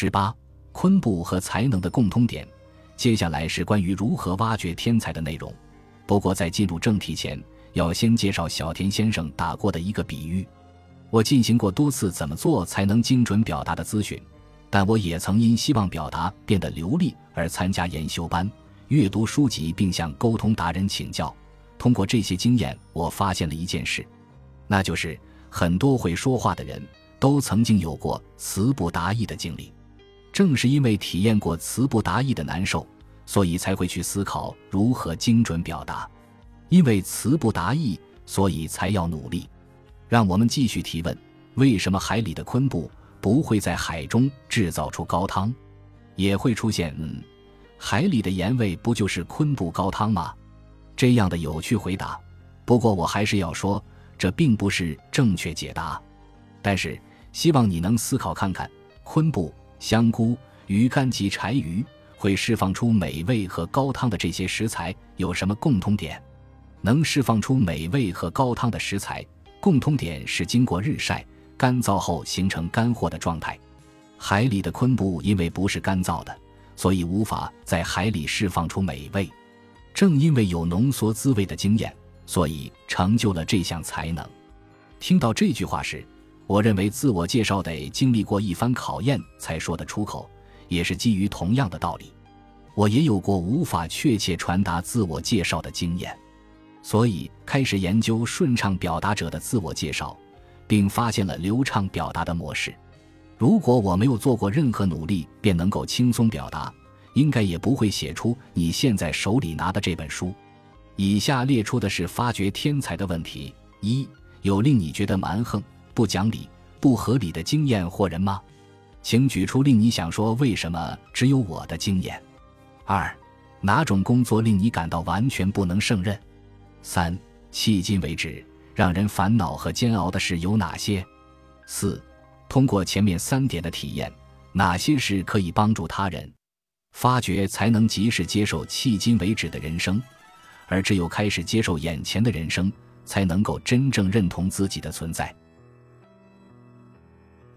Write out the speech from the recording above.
十八，昆布和才能的共通点。接下来是关于如何挖掘天才的内容。不过在进入正题前，要先介绍小田先生打过的一个比喻。我进行过多次怎么做才能精准表达的咨询，但我也曾因希望表达变得流利而参加研修班、阅读书籍，并向沟通达人请教。通过这些经验，我发现了一件事，那就是很多会说话的人都曾经有过词不达意的经历。正是因为体验过词不达意的难受，所以才会去思考如何精准表达。因为词不达意，所以才要努力。让我们继续提问：为什么海里的昆布不会在海中制造出高汤？也会出现嗯，海里的盐味不就是昆布高汤吗？这样的有趣回答。不过我还是要说，这并不是正确解答。但是希望你能思考看看，昆布。香菇、鱼干及柴鱼会释放出美味和高汤的这些食材有什么共通点？能释放出美味和高汤的食材，共通点是经过日晒干燥后形成干货的状态。海里的昆布因为不是干燥的，所以无法在海里释放出美味。正因为有浓缩滋味的经验，所以成就了这项才能。听到这句话时。我认为自我介绍得经历过一番考验才说得出口，也是基于同样的道理。我也有过无法确切传达自我介绍的经验，所以开始研究顺畅表达者的自我介绍，并发现了流畅表达的模式。如果我没有做过任何努力便能够轻松表达，应该也不会写出你现在手里拿的这本书。以下列出的是发掘天才的问题：一，有令你觉得蛮横？不讲理、不合理的经验或人吗？请举出令你想说为什么只有我的经验。二，哪种工作令你感到完全不能胜任？三，迄今为止让人烦恼和煎熬的事有哪些？四，通过前面三点的体验，哪些事可以帮助他人发掘才能及时接受迄今为止的人生？而只有开始接受眼前的人生，才能够真正认同自己的存在。